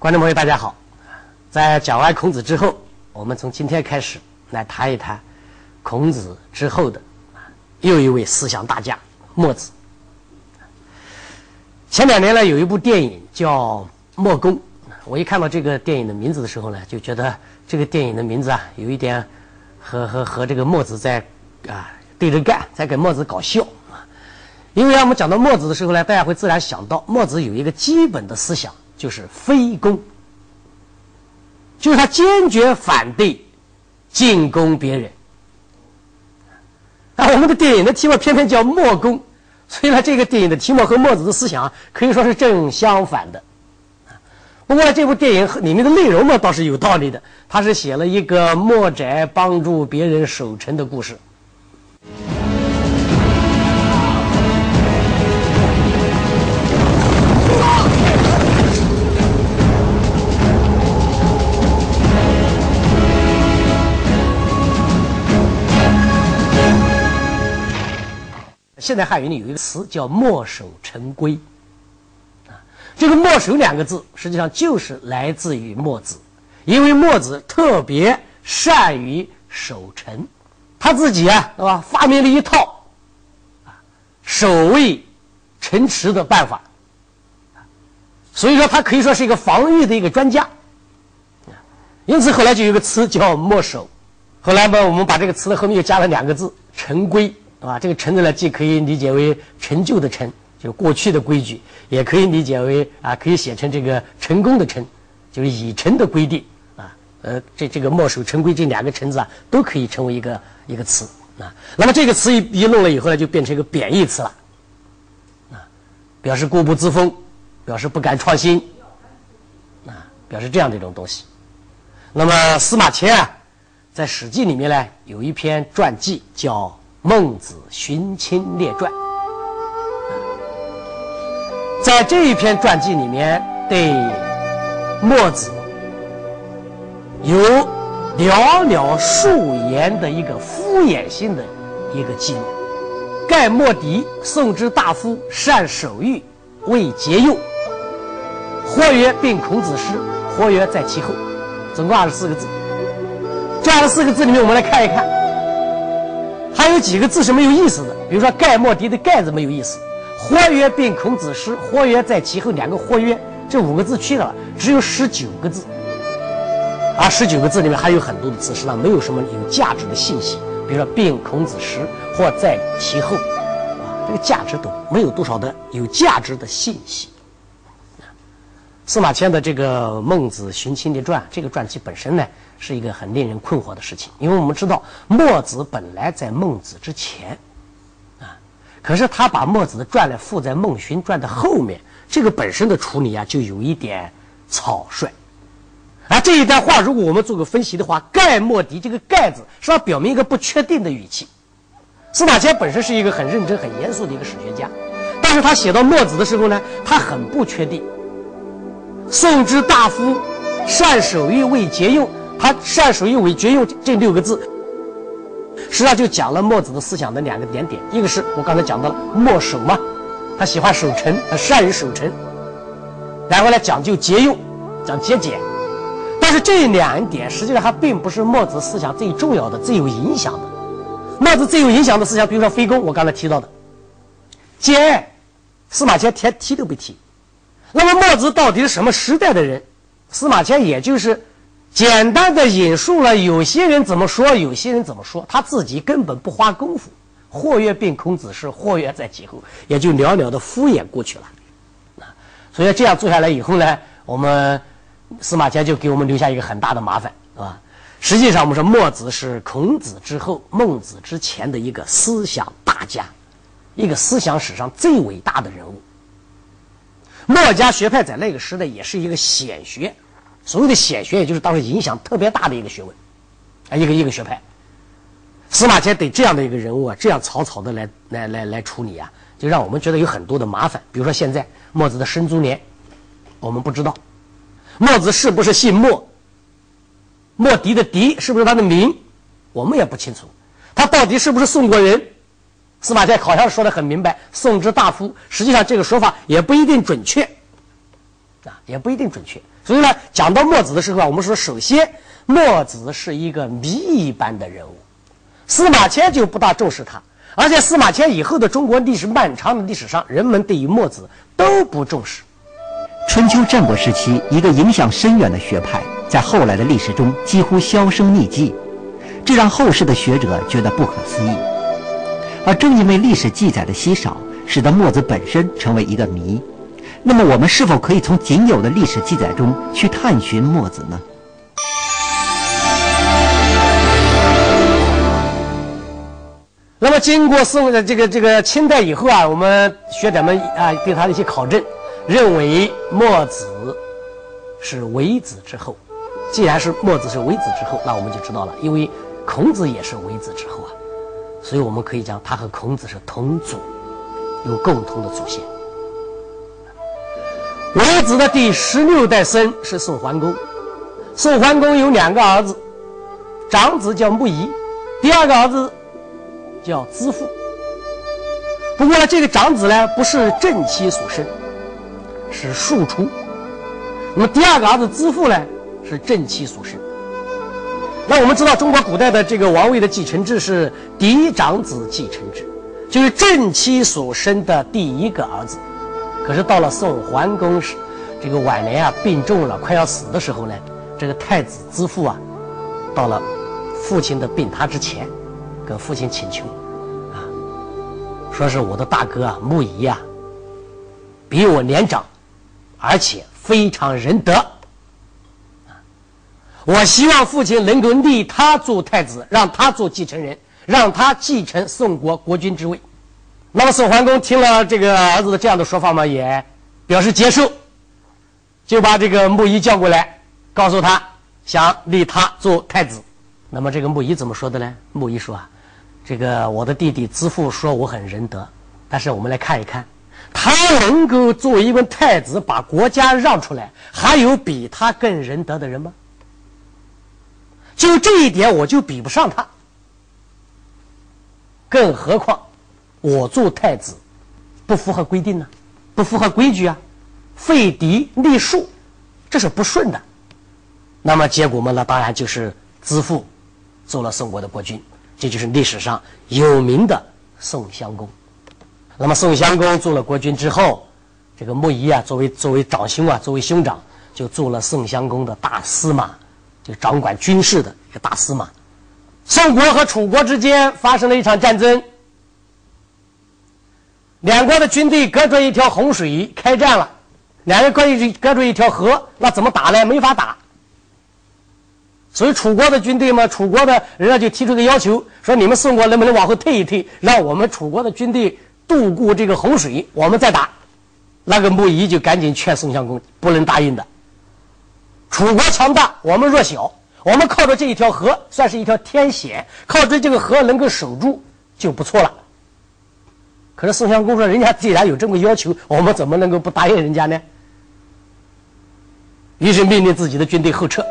观众朋友，大家好！在讲完孔子之后，我们从今天开始来谈一谈孔子之后的又一位思想大家墨子。前两年呢，有一部电影叫《墨公》，我一看到这个电影的名字的时候呢，就觉得这个电影的名字啊，有一点和和和这个墨子在啊对着干，在跟墨子搞笑啊。因为啊我们讲到墨子的时候呢，大家会自然想到墨子有一个基本的思想。就是非攻，就是他坚决反对进攻别人。那我们的电影的题目偏偏叫墨攻，所以呢，这个电影的题目和墨子的思想可以说是正相反的。不过这部电影里面的内容嘛，倒是有道理的。他是写了一个墨翟帮助别人守城的故事。现代汉语里有一个词叫“墨守成规”，啊，这个“墨守”两个字实际上就是来自于墨子，因为墨子特别善于守城，他自己啊，是吧？发明了一套啊守卫城池的办法，所以说他可以说是一个防御的一个专家，因此后来就有个词叫“墨守”，后来呢，我们把这个词的后面又加了两个字“成规”。啊，这个“成”字呢，既可以理解为成就的“成”，就是过去的规矩；也可以理解为啊，可以写成这个成功的“成”，就是已成的规定啊。呃，这这个“墨守成规”这两个“成”字啊，都可以成为一个一个词啊。那么这个词一一弄了以后呢，就变成一个贬义词了啊，表示固步自封，表示不敢创新啊，表示这样的一种东西。那么司马迁啊，在《史记》里面呢，有一篇传记叫。《孟子寻亲列传》在这一篇传记里面，对墨子有寥寥数言的一个敷衍性的一个记录。盖墨翟，宋之大夫，善守御，为节用。或曰：“并孔子师。”或曰：“在其后。”总共二十四个字。这二十四个字里面，我们来看一看。有几个字是没有意思的，比如说“盖莫迪”的“盖”字没有意思，“或曰并孔子师”，“或曰在其后”两个“或曰”这五个字去了，只有十九个字。而十九个字里面还有很多的字实际上没有什么有价值的信息，比如说“并孔子师”或在其后，啊，这个价值都没有多少的有价值的信息。司马迁的这个《孟子寻亲列传》这个传记本身呢？是一个很令人困惑的事情，因为我们知道墨子本来在孟子之前，啊，可是他把墨子的传呢附在孟荀传的后面，这个本身的处理啊就有一点草率。而这一段话，如果我们做个分析的话，“盖莫迪”这个“盖”字是要表明一个不确定的语气。司马迁本身是一个很认真、很严肃的一个史学家，但是他写到墨子的时候呢，他很不确定。宋之大夫，善守御，为节用。他善守御为节用这六个字，实际上就讲了墨子的思想的两个点点。一个是我刚才讲到了墨守嘛，他喜欢守城，他善于守城，然后呢讲究节用，讲节俭。但是这两点实际上还并不是墨子思想最重要的、最有影响的。墨子最有影响的思想，比如说非攻，我刚才提到的，兼司马迁提提都不提。那么墨子到底是什么时代的人？司马迁也就是。简单的引述了有些人怎么说，有些人怎么说，他自己根本不花功夫。或曰并孔子是，或曰在其后，也就寥寥的敷衍过去了。啊，所以这样做下来以后呢，我们司马迁就给我们留下一个很大的麻烦，啊？实际上，我们说墨子是孔子之后、孟子之前的一个思想大家，一个思想史上最伟大的人物。墨家学派在那个时代也是一个显学。所谓的显学，也就是当时影响特别大的一个学问，啊，一个一个学派。司马迁对这样的一个人物啊，这样草草的来来来来处理啊，就让我们觉得有很多的麻烦。比如说现在墨子的生卒年，我们不知道，墨子是不是姓墨？墨翟的翟是不是他的名？我们也不清楚。他到底是不是宋国人？司马迁好像说的很明白，宋之大夫。实际上这个说法也不一定准确。啊，也不一定准确。所以呢，讲到墨子的时候啊，我们说，首先墨子是一个谜一般的人物，司马迁就不大重视他，而且司马迁以后的中国历史漫长的历史上，人们对于墨子都不重视。春秋战国时期，一个影响深远的学派，在后来的历史中几乎销声匿迹，这让后世的学者觉得不可思议。而正因为历史记载的稀少，使得墨子本身成为一个谜。那么，我们是否可以从仅有的历史记载中去探寻墨子呢？那么，经过宋的这个这个清代以后啊，我们学者们啊对他的一些考证，认为墨子是微子之后。既然是墨子是微子之后，那我们就知道了，因为孔子也是微子之后啊。所以我们可以讲，他和孔子是同祖，有共同的祖先。微子的第十六代孙是宋桓公，宋桓公有两个儿子，长子叫穆仪，第二个儿子叫资父。不过呢，这个长子呢不是正妻所生，是庶出。那么第二个儿子资父呢是正妻所生。那我们知道，中国古代的这个王位的继承制是嫡长子继承制，就是正妻所生的第一个儿子。可是到了宋桓公时，这个晚年啊病重了，快要死的时候呢，这个太子之父啊，到了父亲的病榻之前，跟父亲请求，啊，说是我的大哥啊穆仪啊，比我年长，而且非常仁德。我希望父亲能够立他做太子，让他做继承人，让他继承宋国国君之位。那么宋桓公听了这个儿子的这样的说法嘛，也表示接受，就把这个穆仪叫过来，告诉他想立他做太子。那么这个穆仪怎么说的呢？穆仪说啊，这个我的弟弟子父说我很仁德，但是我们来看一看，他能够作为一位太子把国家让出来，还有比他更仁德的人吗？就这一点，我就比不上他。更何况，我做太子，不符合规定呢，不符合规矩啊，废嫡立庶，这是不顺的。那么结果嘛，那当然就是子父做了宋国的国君，这就是历史上有名的宋襄公。那么宋襄公做了国君之后，这个穆仪啊，作为作为长兄啊，作为兄长，就做了宋襄公的大司马。就掌管军事的一个大司马，宋国和楚国之间发生了一场战争，两国的军队隔着一条洪水开战了，两人隔一隔着一条河，那怎么打呢？没法打。所以楚国的军队嘛，楚国的人家就提出个要求，说你们宋国能不能往后退一退，让我们楚国的军队渡过这个洪水，我们再打。那个木仪就赶紧劝宋襄公，不能答应的。楚国强大，我们弱小。我们靠着这一条河，算是一条天险。靠着这个河能够守住，就不错了。可是宋襄公说：“人家既然有这么要求，我们怎么能够不答应人家呢？”于是命令自己的军队后撤。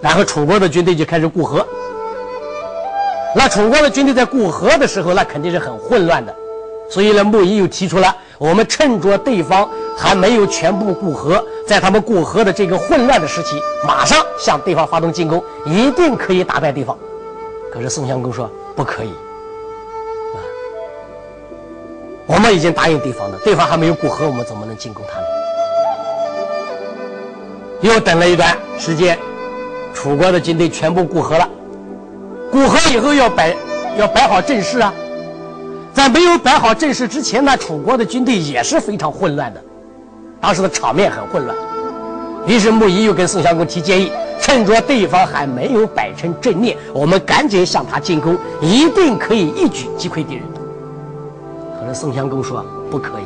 然后楚国的军队就开始过河。那楚国的军队在过河的时候，那肯定是很混乱的。所以呢，穆仪又提出了，我们趁着对方还没有全部过河，在他们过河的这个混乱的时期，马上向对方发动进攻，一定可以打败对方。可是宋襄公说不可以，啊，我们已经答应对方了，对方还没有过河，我们怎么能进攻他呢？又等了一段时间，楚国的军队全部过河了，过河以后要摆要摆好阵势啊。在没有摆好阵势之前呢，楚国的军队也是非常混乱的，当时的场面很混乱。于是穆仪又跟宋襄公提建议，趁着对方还没有摆成阵列，我们赶紧向他进攻，一定可以一举击溃敌人。可是宋襄公说不可以。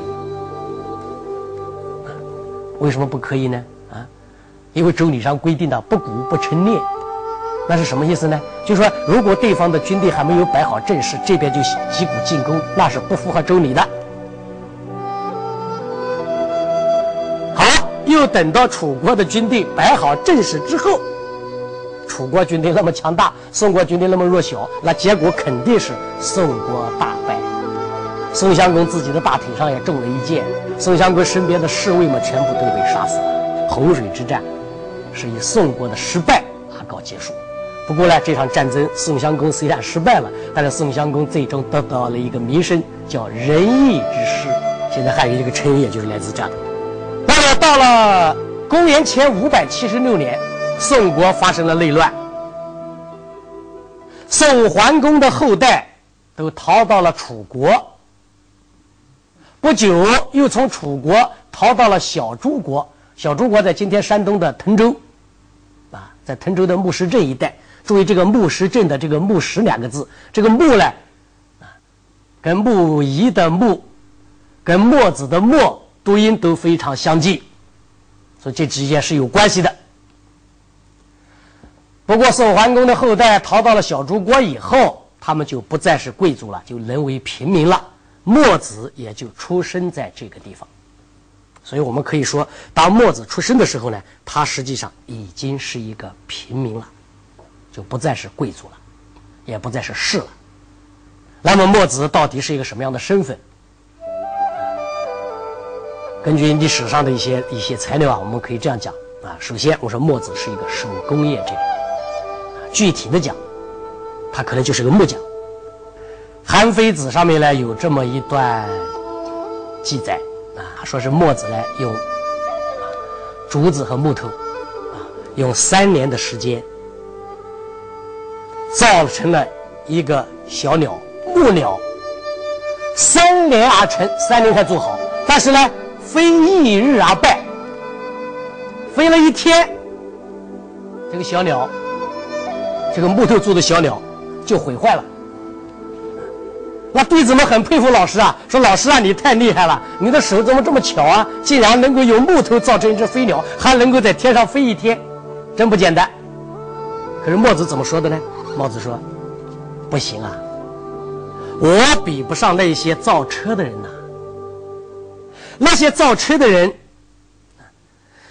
为什么不可以呢？啊，因为周礼上规定的不鼓不成列。那是什么意思呢？就是说，如果对方的军队还没有摆好阵势，这边就击鼓进攻，那是不符合周礼的。好，又等到楚国的军队摆好阵势之后，楚国军队那么强大，宋国军队那么弱小，那结果肯定是宋国大败。宋襄公自己的大腿上也中了一箭，宋襄公身边的侍卫们全部都被杀死了。洪水之战是以宋国的失败而告结束。不过呢，这场战争宋襄公虽然失败了，但是宋襄公最终得到了一个名声，叫仁义之师。现在还有一个成语，也就是来自这的。那么到了公元前五百七十六年，宋国发生了内乱，宋桓公的后代都逃到了楚国。不久，又从楚国逃到了小诸国。小诸国在今天山东的滕州，啊，在滕州的木石镇一带。注意这个木石镇的这个木石两个字，这个木呢，啊，跟木仪的木，跟墨子的墨读音都非常相近，所以这之间是有关系的。不过宋桓公的后代逃到了小诸国以后，他们就不再是贵族了，就沦为平民了。墨子也就出生在这个地方，所以我们可以说，当墨子出生的时候呢，他实际上已经是一个平民了。就不再是贵族了，也不再是士了。那么墨子到底是一个什么样的身份？根据历史上的一些一些材料啊，我们可以这样讲啊。首先，我说墨子是一个手工业者。具体的讲，他可能就是个木匠。《韩非子》上面呢有这么一段记载啊，说是墨子呢用竹子和木头啊，用三年的时间。造成了一个小鸟木鸟，三年而成，三年才做好。但是呢，非一日而败，飞了一天，这个小鸟，这个木头做的小鸟就毁坏了。那弟子们很佩服老师啊，说老师啊，你太厉害了，你的手怎么这么巧啊？竟然能够用木头造成一只飞鸟，还能够在天上飞一天，真不简单。可是墨子怎么说的呢？墨子说：“不行啊，我比不上那些造车的人呐。那些造车的人，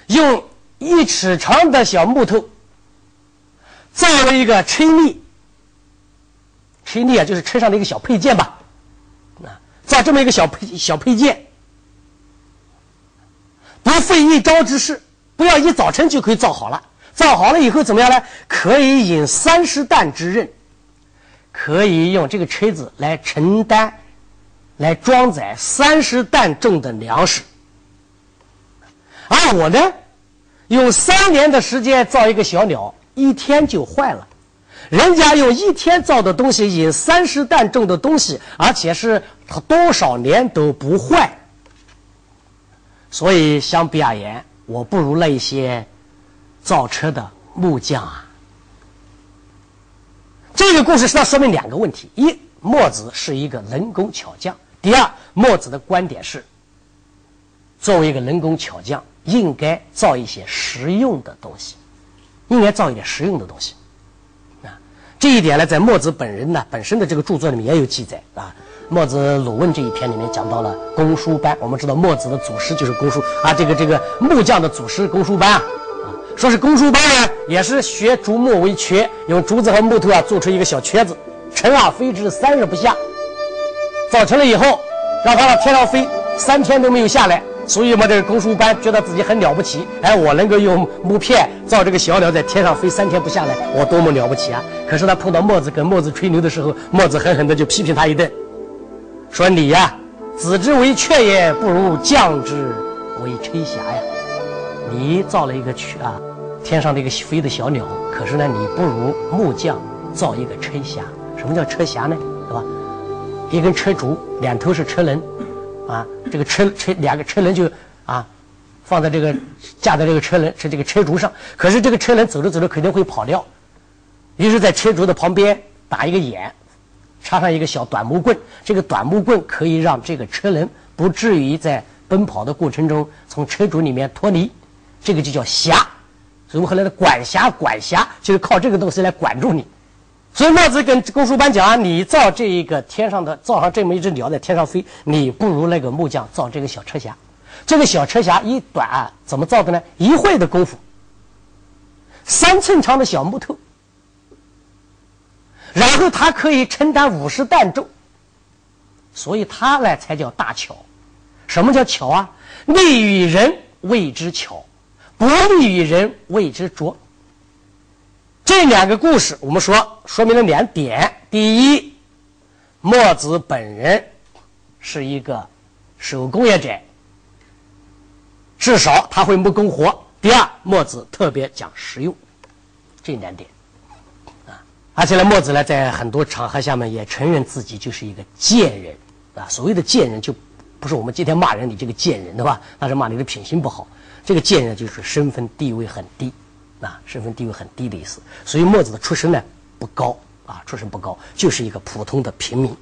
用一尺长的小木头造了一个车力，车力啊，就是车上的一个小配件吧。啊，造这么一个小配小配件，不费一招之事，不要一早晨就可以造好了。”造好了以后怎么样呢？可以引三十担之刃，可以用这个车子来承担、来装载三十担重的粮食。而我呢，用三年的时间造一个小鸟，一天就坏了。人家用一天造的东西引三十担重的东西，而且是多少年都不坏。所以相比而言，我不如那些。造车的木匠啊，这个故事是要说明两个问题：一，墨子是一个能工巧匠；第二，墨子的观点是，作为一个能工巧匠，应该造一些实用的东西，应该造一点实用的东西。啊，这一点呢，在墨子本人呢本身的这个著作里面也有记载啊。墨子鲁问这一篇里面讲到了公输班，我们知道墨子的祖师就是公输啊，这个这个木匠的祖师公输班啊。说是公输班呢，也是学竹木为缺，用竹子和木头啊做出一个小缺子，乘而飞之三日不下。造成了以后，让他往天上飞三天都没有下来，所以嘛，这个公输班觉得自己很了不起。哎，我能够用木片造这个小鸟在天上飞三天不下来，我多么了不起啊！可是他碰到墨子跟墨子吹牛的时候，墨子狠狠的就批评他一顿，说你呀，子之为雀也，不如将之为吹霞呀。你造了一个曲啊，天上的一个飞的小鸟，可是呢，你不如木匠造一个车匣。什么叫车匣呢？对吧？一根车竹，两头是车轮，啊，这个车车两个车轮就啊，放在这个架在这个车轮是这个车竹上。可是这个车轮走着走着肯定会跑掉，于是，在车竹的旁边打一个眼，插上一个小短木棍。这个短木棍可以让这个车轮不至于在奔跑的过程中从车竹里面脱离。这个就叫匣，所以后来的管辖管辖就是靠这个东西来管住你。所以墨子跟公输班讲啊，你造这一个天上的，造上这么一只鸟在天上飞，你不如那个木匠造这个小车匣。这个小车匣一短怎么造的呢？一会的功夫，三寸长的小木头，然后它可以承担五十担重，所以他呢才叫大巧。什么叫巧啊？利于人谓之巧，不利于人谓之拙。这两个故事，我们说说明了两点：第一，墨子本人是一个手工业者，至少他会木工活；第二，墨子特别讲实用。这两点。啊而且呢，墨子呢，在很多场合下面也承认自己就是一个贱人，啊，所谓的贱人就不是我们今天骂人你这个贱人，对吧？那是骂你的品行不好。这个贱人就是身份地位很低，啊，身份地位很低的意思。所以墨子的出身呢不高，啊，出身不高，就是一个普通的平民。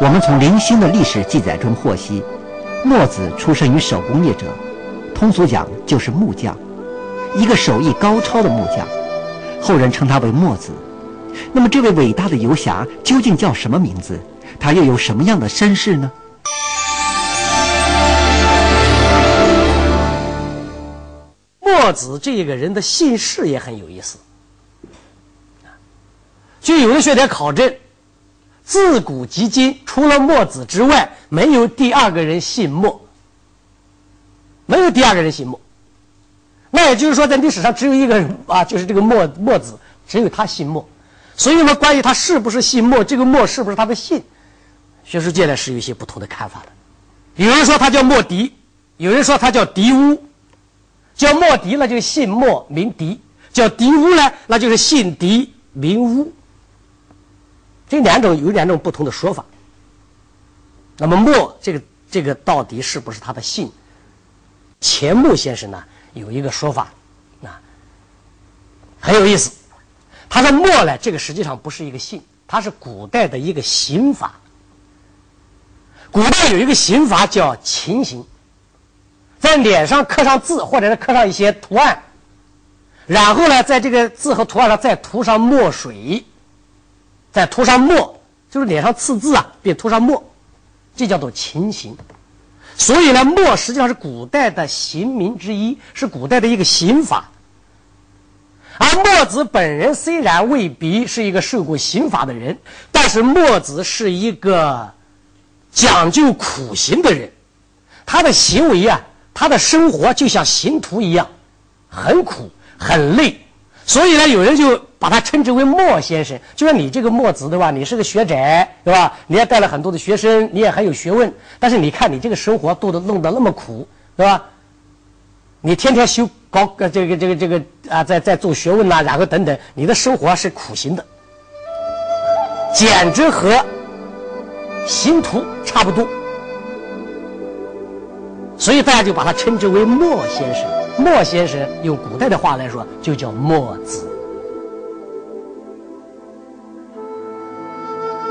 我们从零星的历史记载中获悉，墨子出身于手工业者，通俗讲就是木匠，一个手艺高超的木匠，后人称他为墨子。那么，这位伟大的游侠究竟叫什么名字？他又有什么样的身世呢？墨子这个人的姓氏也很有意思。据有的学者考证，自古及今，除了墨子之外，没有第二个人姓墨。没有第二个人姓墨。那也就是说，在历史上只有一个人啊，就是这个墨墨子，只有他姓墨。所以呢，关于他是不是姓墨，这个墨是不是他的姓，学术界呢是有一些不同的看法的。有人说他叫墨翟，有人说他叫翟乌。叫莫迪那就姓莫名迪；叫迪乌呢，那就是姓迪名乌。这两种有两种不同的说法。那么莫这个这个到底是不是他的姓？钱穆先生呢有一个说法，啊，很有意思。他说：“墨呢，这个实际上不是一个姓，它是古代的一个刑法。古代有一个刑法叫秦刑，在脸上刻上字，或者是刻上一些图案，然后呢，在这个字和图案上再涂上墨水，再涂上墨，就是脸上刺字啊，并涂上墨，这叫做秦刑。所以呢，墨实际上是古代的刑名之一，是古代的一个刑法。”而墨子本人虽然未必是一个受过刑法的人，但是墨子是一个讲究苦行的人，他的行为啊，他的生活就像刑徒一样，很苦很累，所以呢，有人就把他称之为墨先生。就说你这个墨子对吧？你是个学者对吧？你也带了很多的学生，你也很有学问，但是你看你这个生活度的弄得那么苦，对吧？你天天修高呃这个这个这个啊，在在做学问呐，然后等等，你的生活是苦行的，简直和刑徒差不多，所以大家就把他称之为墨先生。墨先生用古代的话来说，就叫墨子。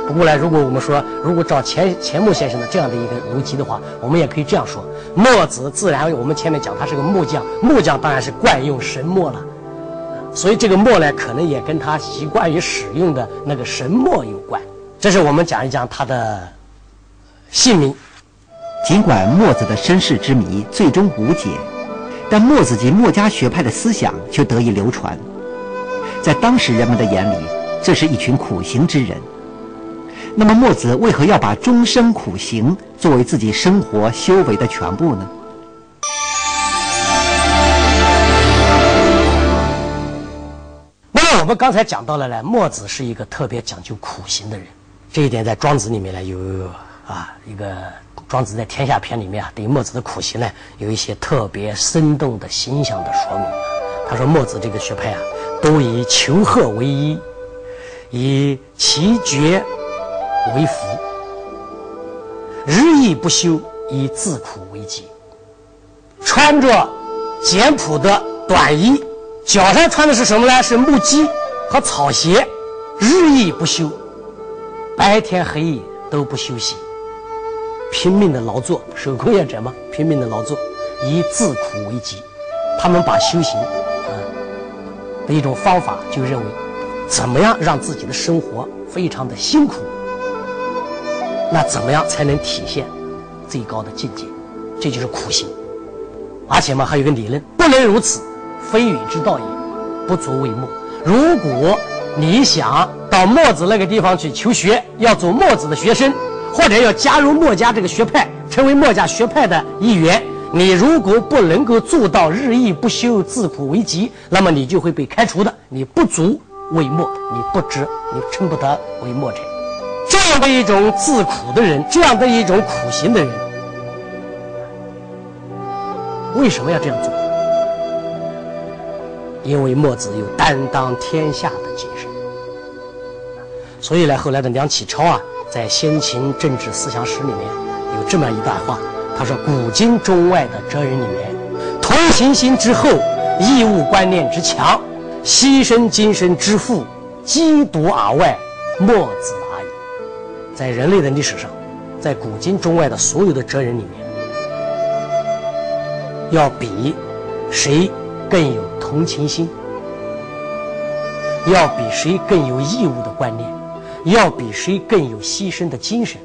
不过呢，如果我们说，如果照钱钱穆先生的这样的一个逻辑的话，我们也可以这样说：墨子自然，我们前面讲他是个木匠，木匠当然是惯用神墨了，所以这个墨呢，可能也跟他习惯于使用的那个神墨有关。这是我们讲一讲他的姓名。尽管墨子的身世之谜最终无解，但墨子及墨家学派的思想却得以流传。在当时人们的眼里，这是一群苦行之人。那么墨子为何要把终生苦行作为自己生活修为的全部呢？那么我们刚才讲到了呢，墨子是一个特别讲究苦行的人，这一点在庄子里面呢有啊一个庄子在天下篇里面啊对墨子的苦行呢有一些特别生动的形象的说明。他说墨子这个学派啊都以求贺为一，以奇绝。为福，日益不休，以自苦为己。穿着简朴的短衣，脚上穿的是什么呢？是木屐和草鞋，日益不休，白天黑夜都不休息，拼命的劳作，手工业者嘛，拼命的劳作，以自苦为己。他们把修行啊的一种方法，就认为怎么样让自己的生活非常的辛苦。那怎么样才能体现最高的境界？这就是苦行。而且嘛，还有个理论：不能如此，非与之道也，不足为墨。如果你想到墨子那个地方去求学，要做墨子的学生，或者要加入墨家这个学派，成为墨家学派的一员。你如果不能够做到日益不休、自苦为极，那么你就会被开除的。你不足为墨，你不值，你称不得为墨者。这样的一种自苦的人，这样的一种苦行的人，为什么要这样做？因为墨子有担当天下的精神。所以呢，后来的梁启超啊，在《先秦政治思想史》里面有这么一段话。他说：“古今中外的哲人里面，同情心之厚，义务观念之强，牺牲精神之富，积独而外，墨子而已。在人类的历史上，在古今中外的所有的哲人里面，要比谁更有同情心，要比谁更有义务的观念，要比谁更有牺牲的精神，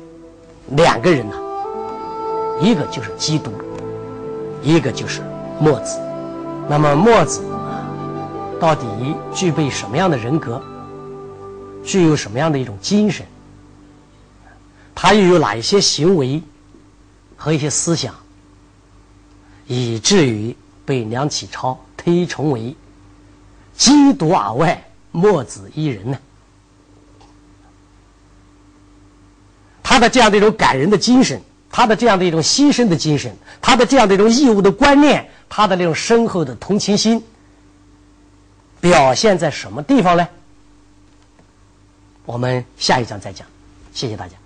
两个人呢？”一个就是基督，一个就是墨子。那么墨子到底具备什么样的人格？具有什么样的一种精神？他又有哪一些行为和一些思想，以至于被梁启超推崇为基督而外，墨子一人呢？他的这样的一种感人的精神。他的这样的一种牺牲的精神，他的这样的一种义务的观念，他的那种深厚的同情心，表现在什么地方呢？我们下一章再讲。谢谢大家。